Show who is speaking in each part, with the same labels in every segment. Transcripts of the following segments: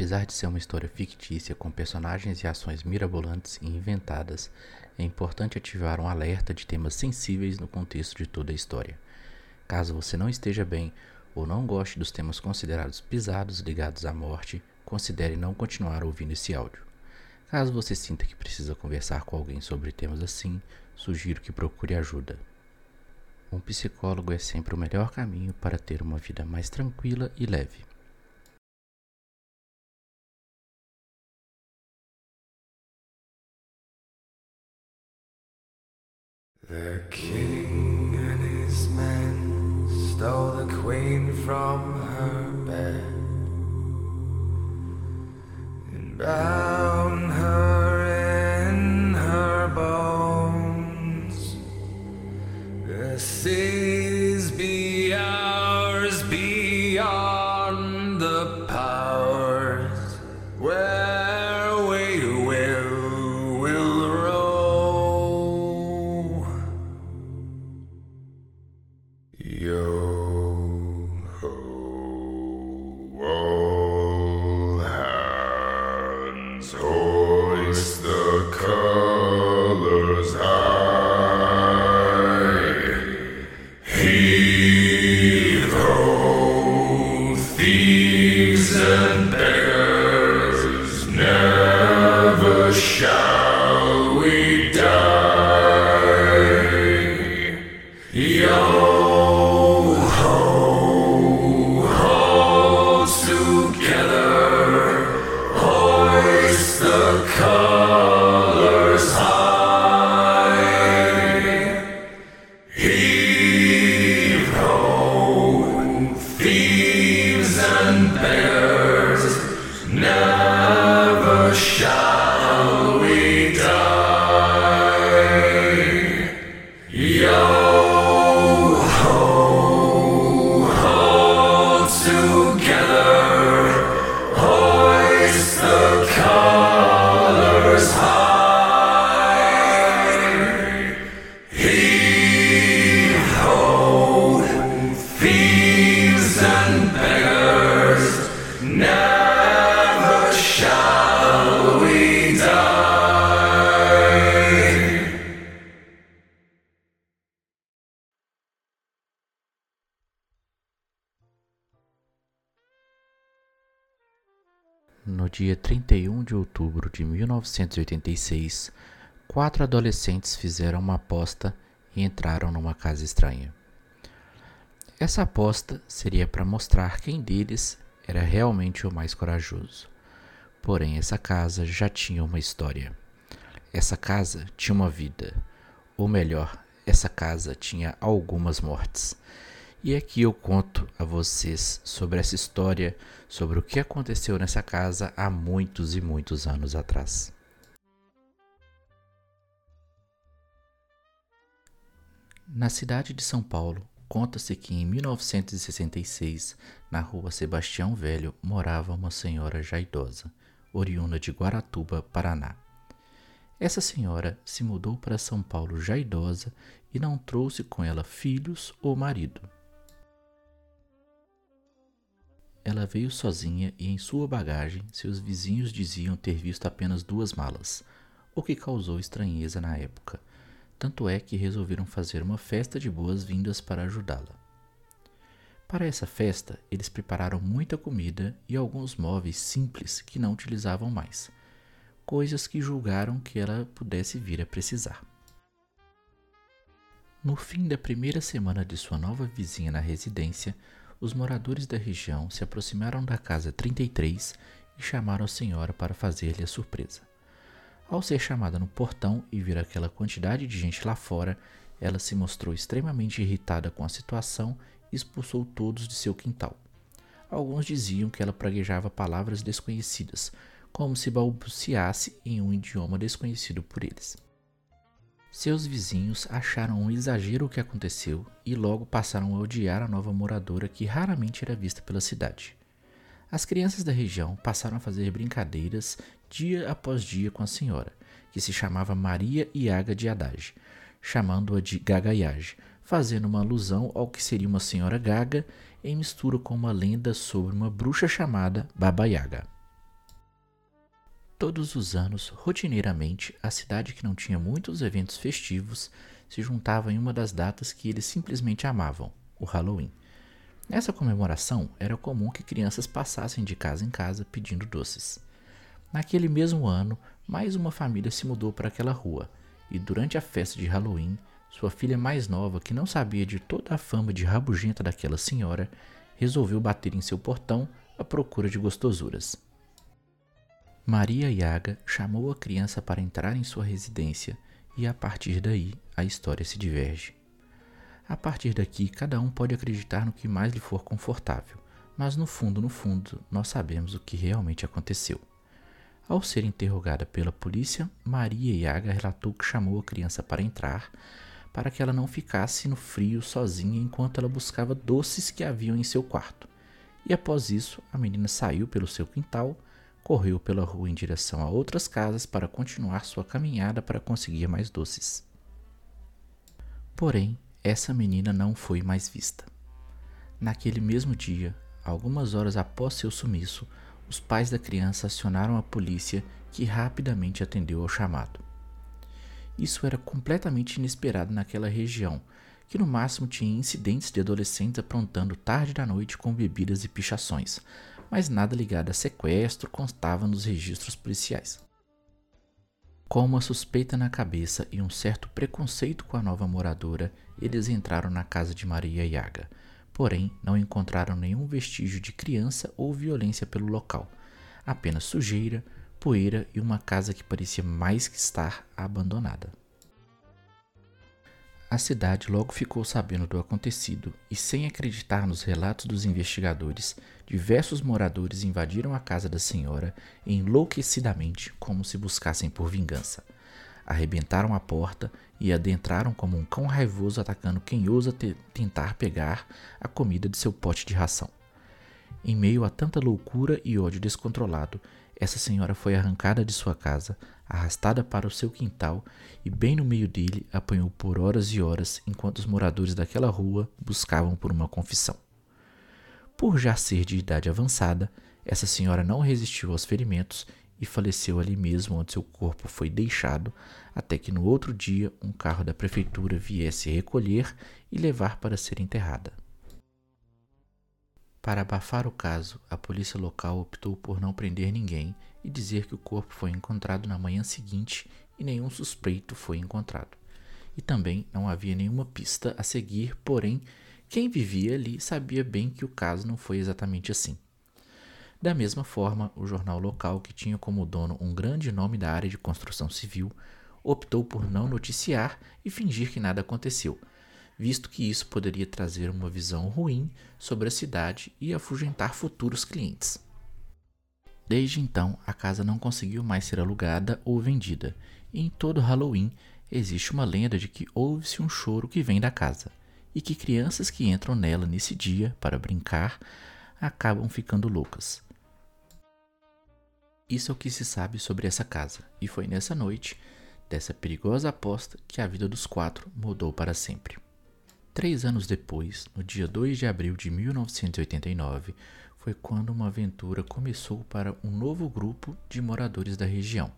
Speaker 1: Apesar de ser uma história fictícia com personagens e ações mirabolantes e inventadas, é importante ativar um alerta de temas sensíveis no contexto de toda a história. Caso você não esteja bem ou não goste dos temas considerados pisados ligados à morte, considere não continuar ouvindo esse áudio. Caso você sinta que precisa conversar com alguém sobre temas assim, sugiro que procure ajuda. Um psicólogo é sempre o melhor caminho para ter uma vida mais tranquila e leve.
Speaker 2: The king and his men stole the queen from her bed thieves and beggars,
Speaker 1: dia 31 de outubro de 1986, quatro adolescentes fizeram uma aposta e entraram numa casa estranha. Essa aposta seria para mostrar quem deles era realmente o mais corajoso. Porém, essa casa já tinha uma história. Essa casa tinha uma vida. Ou melhor, essa casa tinha algumas mortes. E aqui eu conto a vocês sobre essa história, sobre o que aconteceu nessa casa há muitos e muitos anos atrás. Na cidade de São Paulo, conta-se que em 1966, na rua Sebastião Velho, morava uma senhora já idosa, oriunda de Guaratuba, Paraná. Essa senhora se mudou para São Paulo já idosa e não trouxe com ela filhos ou marido. Ela veio sozinha e em sua bagagem seus vizinhos diziam ter visto apenas duas malas, o que causou estranheza na época. Tanto é que resolveram fazer uma festa de boas-vindas para ajudá-la. Para essa festa, eles prepararam muita comida e alguns móveis simples que não utilizavam mais, coisas que julgaram que ela pudesse vir a precisar. No fim da primeira semana de sua nova vizinha na residência, os moradores da região se aproximaram da casa 33 e chamaram a senhora para fazer-lhe a surpresa. Ao ser chamada no portão e ver aquela quantidade de gente lá fora, ela se mostrou extremamente irritada com a situação e expulsou todos de seu quintal. Alguns diziam que ela praguejava palavras desconhecidas, como se balbuciasse em um idioma desconhecido por eles. Seus vizinhos acharam um exagero o que aconteceu e logo passaram a odiar a nova moradora que raramente era vista pela cidade. As crianças da região passaram a fazer brincadeiras dia após dia com a senhora, que se chamava Maria Iaga de Haddad, chamando-a de Gagaiage, fazendo uma alusão ao que seria uma senhora gaga em mistura com uma lenda sobre uma bruxa chamada Baba Yaga. Todos os anos, rotineiramente, a cidade que não tinha muitos eventos festivos se juntava em uma das datas que eles simplesmente amavam, o Halloween. Nessa comemoração, era comum que crianças passassem de casa em casa pedindo doces. Naquele mesmo ano, mais uma família se mudou para aquela rua, e durante a festa de Halloween, sua filha mais nova, que não sabia de toda a fama de rabugenta daquela senhora, resolveu bater em seu portão à procura de gostosuras. Maria Yaga chamou a criança para entrar em sua residência e a partir daí a história se diverge. A partir daqui, cada um pode acreditar no que mais lhe for confortável, mas no fundo, no fundo, nós sabemos o que realmente aconteceu. Ao ser interrogada pela polícia, Maria Yaga relatou que chamou a criança para entrar, para que ela não ficasse no frio sozinha enquanto ela buscava doces que haviam em seu quarto. E após isso, a menina saiu pelo seu quintal correu pela rua em direção a outras casas para continuar sua caminhada para conseguir mais doces. Porém, essa menina não foi mais vista. Naquele mesmo dia, algumas horas após seu sumiço, os pais da criança acionaram a polícia, que rapidamente atendeu ao chamado. Isso era completamente inesperado naquela região, que no máximo tinha incidentes de adolescentes aprontando tarde da noite com bebidas e pichações, mas nada ligado a sequestro constava nos registros policiais. Com uma suspeita na cabeça e um certo preconceito com a nova moradora, eles entraram na casa de Maria Yaga, porém não encontraram nenhum vestígio de criança ou violência pelo local, apenas sujeira, poeira e uma casa que parecia mais que estar abandonada. A cidade logo ficou sabendo do acontecido e, sem acreditar nos relatos dos investigadores, diversos moradores invadiram a casa da senhora enlouquecidamente, como se buscassem por vingança. Arrebentaram a porta e adentraram como um cão raivoso atacando quem ousa te tentar pegar a comida de seu pote de ração. Em meio a tanta loucura e ódio descontrolado, essa senhora foi arrancada de sua casa, arrastada para o seu quintal e, bem no meio dele, apanhou por horas e horas enquanto os moradores daquela rua buscavam por uma confissão. Por já ser de idade avançada, essa senhora não resistiu aos ferimentos e faleceu ali mesmo onde seu corpo foi deixado, até que no outro dia um carro da prefeitura viesse recolher e levar para ser enterrada. Para abafar o caso, a polícia local optou por não prender ninguém e dizer que o corpo foi encontrado na manhã seguinte e nenhum suspeito foi encontrado. E também não havia nenhuma pista a seguir, porém, quem vivia ali sabia bem que o caso não foi exatamente assim. Da mesma forma, o jornal local, que tinha como dono um grande nome da área de construção civil, optou por não noticiar e fingir que nada aconteceu, visto que isso poderia trazer uma visão ruim sobre a cidade e afugentar futuros clientes. Desde então, a casa não conseguiu mais ser alugada ou vendida, e em todo Halloween existe uma lenda de que ouve-se um choro que vem da casa, e que crianças que entram nela nesse dia para brincar acabam ficando loucas. Isso é o que se sabe sobre essa casa, e foi nessa noite, dessa perigosa aposta, que a vida dos quatro mudou para sempre. Três anos depois, no dia 2 de abril de 1989, foi quando uma aventura começou para um novo grupo de moradores da região.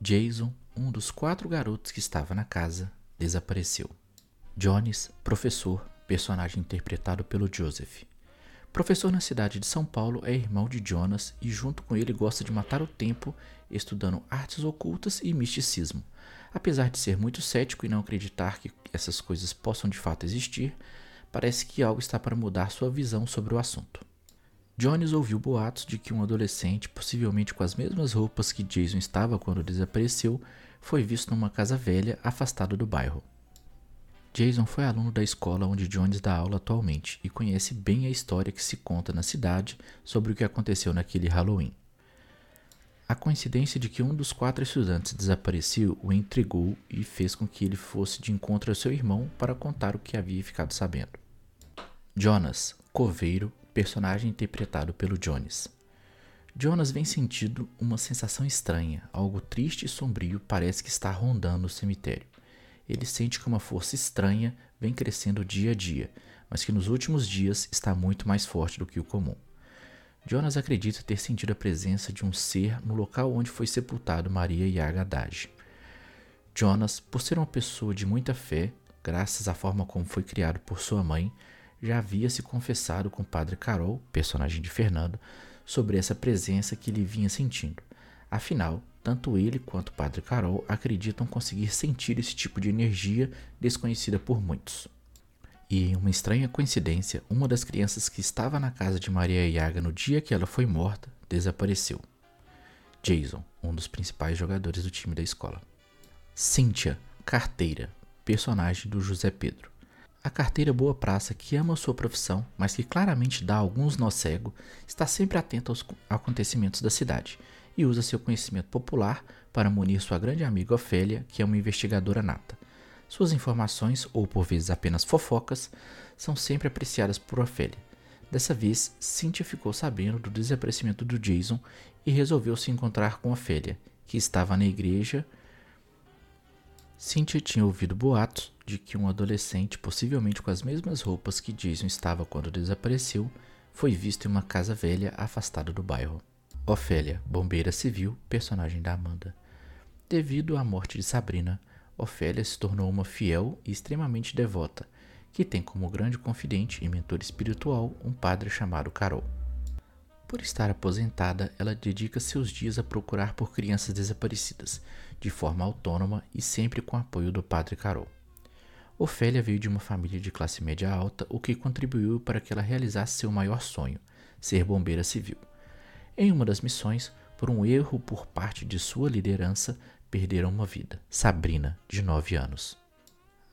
Speaker 1: Jason, um dos quatro garotos que estava na casa, desapareceu. Jones, professor, personagem interpretado pelo Joseph. Professor na cidade de São Paulo, é irmão de Jonas e, junto com ele, gosta de matar o tempo estudando artes ocultas e misticismo. Apesar de ser muito cético e não acreditar que essas coisas possam de fato existir, parece que algo está para mudar sua visão sobre o assunto. Jones ouviu boatos de que um adolescente, possivelmente com as mesmas roupas que Jason estava quando desapareceu, foi visto numa casa velha afastada do bairro. Jason foi aluno da escola onde Jones dá aula atualmente e conhece bem a história que se conta na cidade sobre o que aconteceu naquele Halloween. A coincidência de que um dos quatro estudantes desapareceu o intrigou e fez com que ele fosse de encontro ao seu irmão para contar o que havia ficado sabendo. Jonas, coveiro, personagem interpretado pelo Jones. Jonas vem sentindo uma sensação estranha, algo triste e sombrio parece que está rondando o cemitério. Ele sente que uma força estranha vem crescendo dia a dia, mas que nos últimos dias está muito mais forte do que o comum. Jonas acredita ter sentido a presença de um ser no local onde foi sepultado Maria e Haddad. Jonas, por ser uma pessoa de muita fé, graças à forma como foi criado por sua mãe, já havia se confessado com o padre Carol, personagem de Fernando, sobre essa presença que ele vinha sentindo. Afinal, tanto ele quanto o padre Carol acreditam conseguir sentir esse tipo de energia desconhecida por muitos. E em uma estranha coincidência, uma das crianças que estava na casa de Maria Yaga no dia que ela foi morta desapareceu. Jason, um dos principais jogadores do time da escola. Cynthia, carteira, personagem do José Pedro. A carteira boa praça que ama sua profissão, mas que claramente dá alguns nó cego, está sempre atenta aos acontecimentos da cidade e usa seu conhecimento popular para munir sua grande amiga Ofélia, que é uma investigadora nata. Suas informações, ou por vezes apenas fofocas, são sempre apreciadas por Ofélia. Dessa vez, Cynthia ficou sabendo do desaparecimento do Jason e resolveu se encontrar com Ofélia, que estava na igreja. Cynthia tinha ouvido boatos de que um adolescente, possivelmente com as mesmas roupas que Jason estava quando desapareceu, foi visto em uma casa velha afastada do bairro. Ofélia, bombeira civil, personagem da Amanda. Devido à morte de Sabrina, Ofélia se tornou uma fiel e extremamente devota, que tem como grande confidente e mentor espiritual um padre chamado Carol. Por estar aposentada, ela dedica seus dias a procurar por crianças desaparecidas, de forma autônoma e sempre com apoio do padre Carol. Ofélia veio de uma família de classe média alta, o que contribuiu para que ela realizasse seu maior sonho, ser bombeira civil. Em uma das missões, por um erro por parte de sua liderança, perderam uma vida, Sabrina, de 9 anos.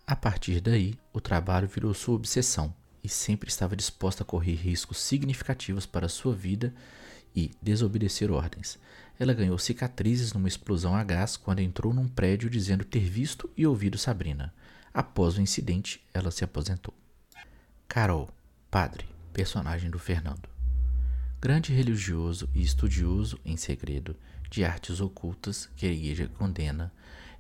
Speaker 1: A partir daí, o trabalho virou sua obsessão e sempre estava disposta a correr riscos significativos para sua vida e desobedecer ordens. Ela ganhou cicatrizes numa explosão a gás quando entrou num prédio dizendo ter visto e ouvido Sabrina. Após o incidente, ela se aposentou. Carol, padre, personagem do Fernando. Grande religioso e estudioso em segredo, de artes ocultas que a igreja condena,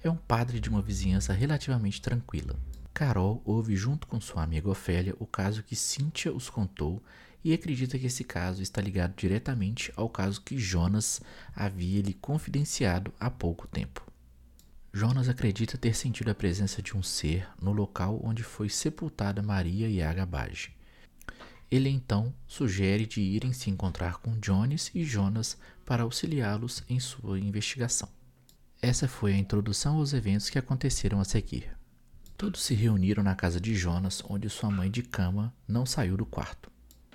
Speaker 1: é um padre de uma vizinhança relativamente tranquila. Carol ouve junto com sua amiga Ofélia o caso que Cynthia os contou e acredita que esse caso está ligado diretamente ao caso que Jonas havia lhe confidenciado há pouco tempo. Jonas acredita ter sentido a presença de um ser no local onde foi sepultada Maria e Agabage. Ele então sugere de irem se encontrar com Jones e Jonas para auxiliá-los em sua investigação. Essa foi a introdução aos eventos que aconteceram a seguir. Todos se reuniram na casa de Jonas, onde sua mãe de cama não saiu do quarto.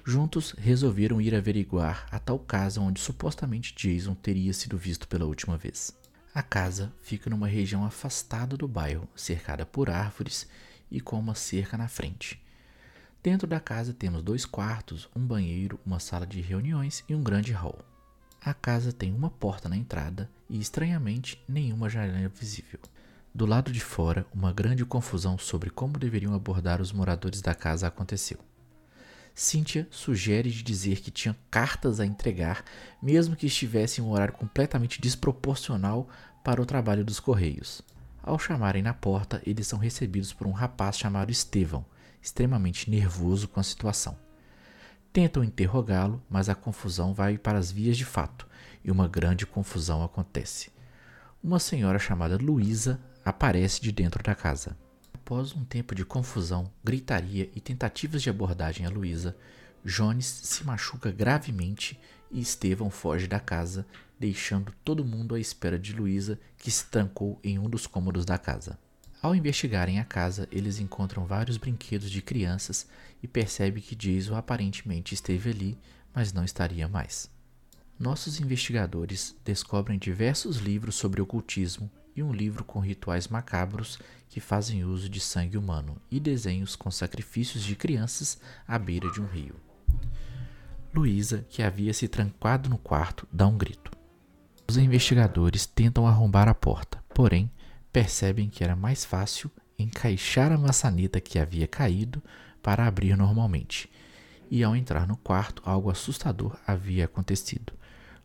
Speaker 1: Juntos resolveram ir averiguar a tal casa onde supostamente Jason teria sido visto pela última vez. A casa fica numa região afastada do bairro, cercada por árvores e com uma cerca na frente. Dentro da casa temos dois quartos, um banheiro, uma sala de reuniões e um grande hall. A casa tem uma porta na entrada e, estranhamente, nenhuma janela visível. Do lado de fora, uma grande confusão sobre como deveriam abordar os moradores da casa aconteceu. Cynthia sugere de dizer que tinha cartas a entregar, mesmo que estivesse em um horário completamente desproporcional para o trabalho dos correios. Ao chamarem na porta, eles são recebidos por um rapaz chamado Estevão, extremamente nervoso com a situação. Tentam interrogá-lo, mas a confusão vai para as vias de fato e uma grande confusão acontece. Uma senhora chamada Luísa aparece de dentro da casa. Após um tempo de confusão, gritaria e tentativas de abordagem a Luísa, Jones se machuca gravemente e Estevão foge da casa, deixando todo mundo à espera de Luísa, que se trancou em um dos cômodos da casa. Ao investigarem a casa, eles encontram vários brinquedos de crianças e percebem que Jason aparentemente esteve ali, mas não estaria mais. Nossos investigadores descobrem diversos livros sobre ocultismo e um livro com rituais macabros que fazem uso de sangue humano e desenhos com sacrifícios de crianças à beira de um rio. Luísa, que havia se trancado no quarto, dá um grito. Os investigadores tentam arrombar a porta, porém percebem que era mais fácil encaixar a maçaneta que havia caído para abrir normalmente. E ao entrar no quarto, algo assustador havia acontecido.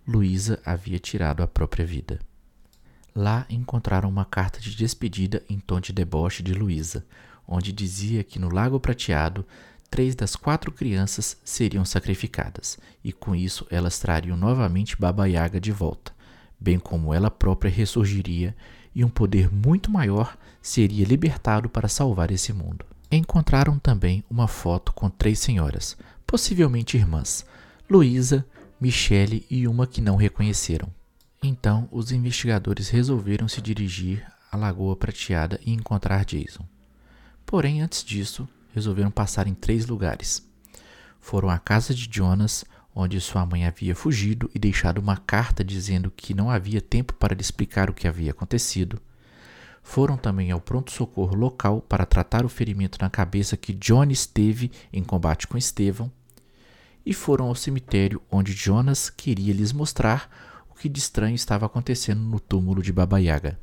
Speaker 1: Luísa havia tirado a própria vida. Lá encontraram uma carta de despedida em tom de deboche de Luísa, onde dizia que no Lago Prateado três das quatro crianças seriam sacrificadas, e com isso elas trariam novamente Baba Yaga de volta, bem como ela própria ressurgiria e um poder muito maior seria libertado para salvar esse mundo. Encontraram também uma foto com três senhoras, possivelmente irmãs, Luísa, Michele e uma que não reconheceram. Então, os investigadores resolveram se dirigir à Lagoa Prateada e encontrar Jason. Porém, antes disso, resolveram passar em três lugares. Foram à casa de Jonas, onde sua mãe havia fugido e deixado uma carta dizendo que não havia tempo para lhe explicar o que havia acontecido. Foram também ao pronto-socorro local para tratar o ferimento na cabeça que Jones teve em combate com Estevão. E foram ao cemitério onde Jonas queria lhes mostrar o que de estranho estava acontecendo no túmulo de Baba Yaga.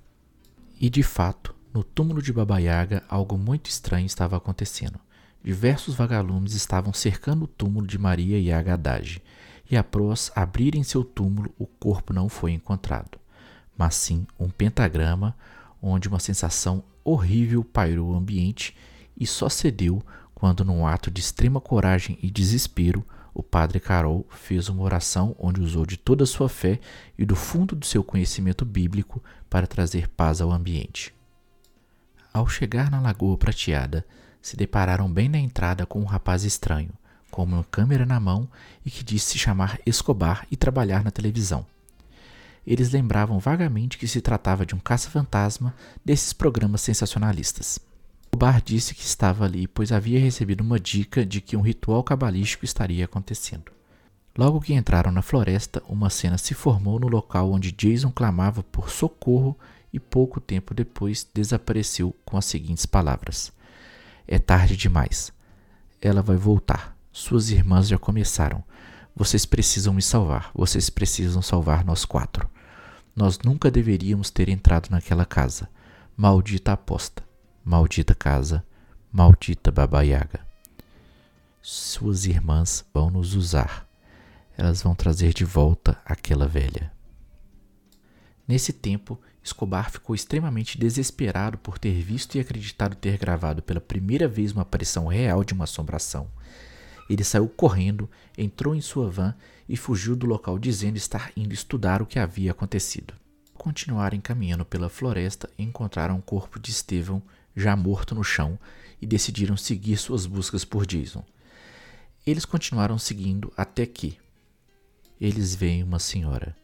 Speaker 1: E de fato, no túmulo de Baba Yaga, algo muito estranho estava acontecendo. Diversos vagalumes estavam cercando o túmulo de Maria e Agadage, e após abrirem seu túmulo, o corpo não foi encontrado, mas sim um pentagrama onde uma sensação horrível pairou o ambiente e só cedeu quando, num ato de extrema coragem e desespero, o padre Carol fez uma oração onde usou de toda a sua fé e do fundo do seu conhecimento bíblico para trazer paz ao ambiente. Ao chegar na Lagoa Prateada, se depararam bem na entrada com um rapaz estranho, com uma câmera na mão e que disse se chamar Escobar e trabalhar na televisão. Eles lembravam vagamente que se tratava de um caça-fantasma desses programas sensacionalistas. Escobar disse que estava ali pois havia recebido uma dica de que um ritual cabalístico estaria acontecendo. Logo que entraram na floresta, uma cena se formou no local onde Jason clamava por socorro e pouco tempo depois desapareceu com as seguintes palavras: é tarde demais. Ela vai voltar. Suas irmãs já começaram. Vocês precisam me salvar. Vocês precisam salvar nós quatro. Nós nunca deveríamos ter entrado naquela casa. Maldita aposta. Maldita casa. Maldita Baba Yaga. Suas irmãs vão nos usar. Elas vão trazer de volta aquela velha. Nesse tempo, Escobar ficou extremamente desesperado por ter visto e acreditado ter gravado pela primeira vez uma aparição real de uma assombração. Ele saiu correndo, entrou em sua van e fugiu do local dizendo estar indo estudar o que havia acontecido. Continuaram caminhando pela floresta encontraram o corpo de Estevão já morto no chão e decidiram seguir suas buscas por Jason. Eles continuaram seguindo até que eles veem uma senhora.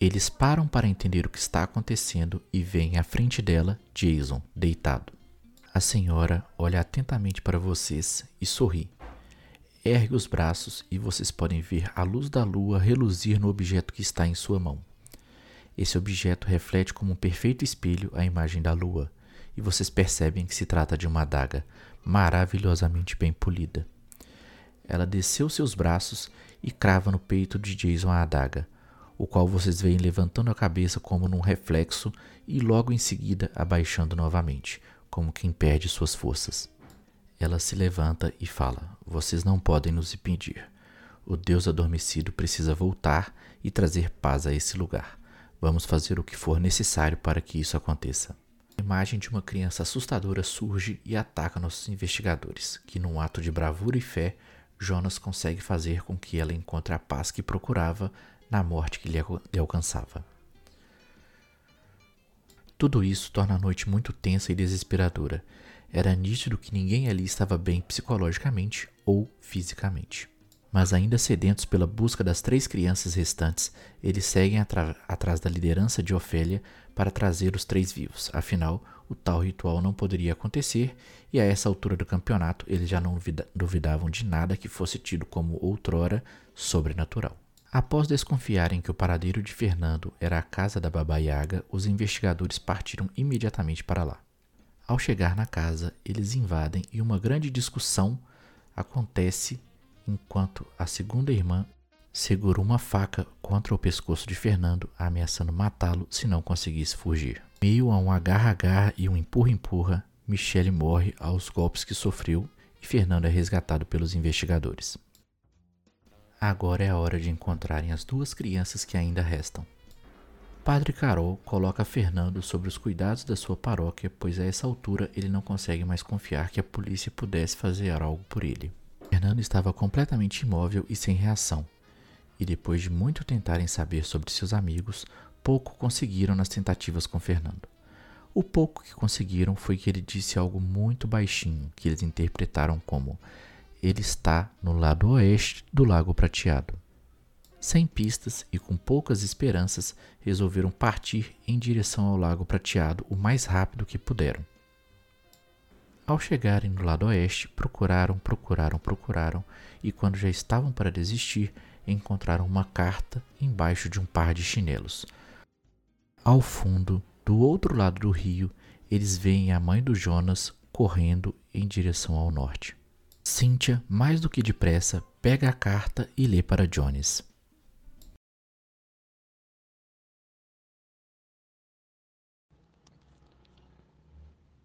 Speaker 1: Eles param para entender o que está acontecendo e veem à frente dela Jason, deitado. A senhora olha atentamente para vocês e sorri. Ergue os braços e vocês podem ver a luz da lua reluzir no objeto que está em sua mão. Esse objeto reflete como um perfeito espelho a imagem da lua, e vocês percebem que se trata de uma adaga maravilhosamente bem polida. Ela desceu seus braços e crava no peito de Jason a adaga, o qual vocês veem levantando a cabeça como num reflexo e logo em seguida abaixando novamente, como quem perde suas forças. Ela se levanta e fala: Vocês não podem nos impedir. O Deus adormecido precisa voltar e trazer paz a esse lugar. Vamos fazer o que for necessário para que isso aconteça. A imagem de uma criança assustadora surge e ataca nossos investigadores, que, num ato de bravura e fé, Jonas consegue fazer com que ela encontre a paz que procurava na morte que lhe alcançava. Tudo isso torna a noite muito tensa e desesperadora. Era nítido que ninguém ali estava bem psicologicamente ou fisicamente. Mas ainda sedentos pela busca das três crianças restantes, eles seguem atrás da liderança de Ofélia para trazer os três vivos. Afinal, o tal ritual não poderia acontecer e a essa altura do campeonato eles já não duvidavam de nada que fosse tido como outrora sobrenatural. Após desconfiarem que o paradeiro de Fernando era a casa da Baba Yaga, os investigadores partiram imediatamente para lá. Ao chegar na casa, eles invadem e uma grande discussão acontece enquanto a segunda irmã segura uma faca contra o pescoço de Fernando, ameaçando matá-lo se não conseguisse fugir. Meio a um agarra-agarra e um empurra-empurra, Michele morre aos golpes que sofreu e Fernando é resgatado pelos investigadores. Agora é a hora de encontrarem as duas crianças que ainda restam. Padre Carol coloca Fernando sobre os cuidados da sua paróquia, pois a essa altura ele não consegue mais confiar que a polícia pudesse fazer algo por ele. Fernando estava completamente imóvel e sem reação, e depois de muito tentarem saber sobre seus amigos, pouco conseguiram nas tentativas com Fernando. O pouco que conseguiram foi que ele disse algo muito baixinho, que eles interpretaram como: Ele está no lado oeste do Lago Prateado. Sem pistas e com poucas esperanças, resolveram partir em direção ao Lago Prateado o mais rápido que puderam. Ao chegarem no lado oeste, procuraram, procuraram, procuraram, e quando já estavam para desistir, encontraram uma carta embaixo de um par de chinelos. Ao fundo, do outro lado do rio, eles veem a mãe do Jonas correndo em direção ao norte. Cynthia, mais do que depressa, pega a carta e lê para Jones.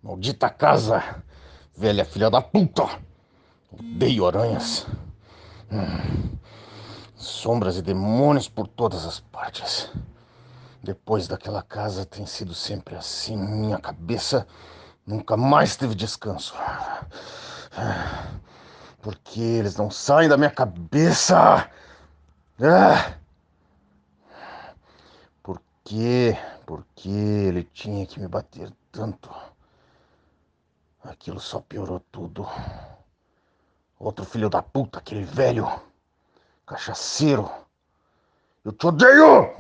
Speaker 3: Maldita casa! Velha filha da puta! Odeio aranhas. Hum. Sombras e demônios por todas as partes. Depois daquela casa tem sido sempre assim. Minha cabeça nunca mais teve descanso. Porque eles não saem da minha cabeça. Por quê? Por que ele tinha que me bater tanto? Aquilo só piorou tudo. Outro filho da puta, aquele velho. Cachaceiro. Eu te odeio!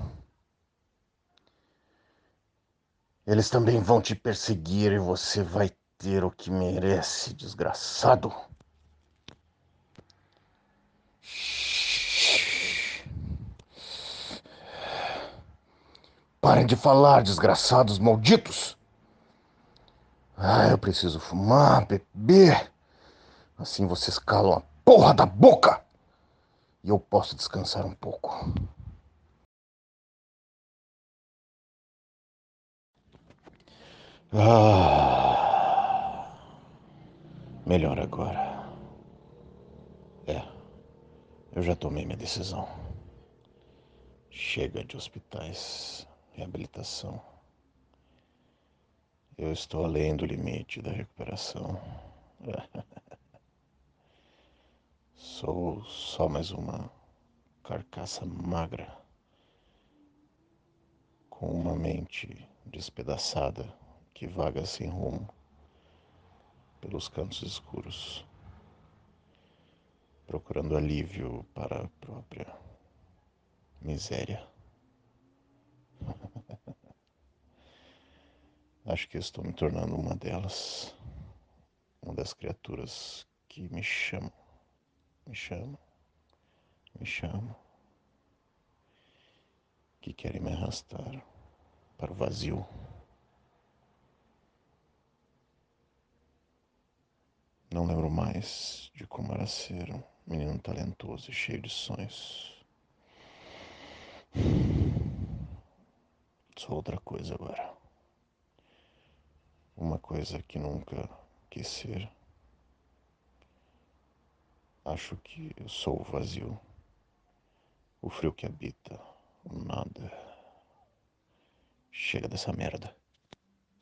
Speaker 3: Eles também vão te perseguir e você vai ter o que merece, desgraçado. Parem de falar, desgraçados malditos. Ah, eu preciso fumar, beber. Assim vocês calam a porra da boca. E eu posso descansar um pouco. Ah, melhor agora. É, eu já tomei minha decisão. Chega de hospitais, reabilitação. Eu estou além do limite da recuperação. Sou só mais uma carcaça magra com uma mente despedaçada que vaga sem rumo pelos cantos escuros, procurando alívio para a própria miséria. Acho que estou me tornando uma delas, uma das criaturas que me chamam, me chamam, me chamam, que querem me arrastar para o vazio. Não lembro mais de como era ser um menino talentoso e cheio de sonhos. Sou outra coisa agora uma coisa que nunca quis ser. Acho que eu sou o vazio, o frio que habita, o nada. Chega dessa merda.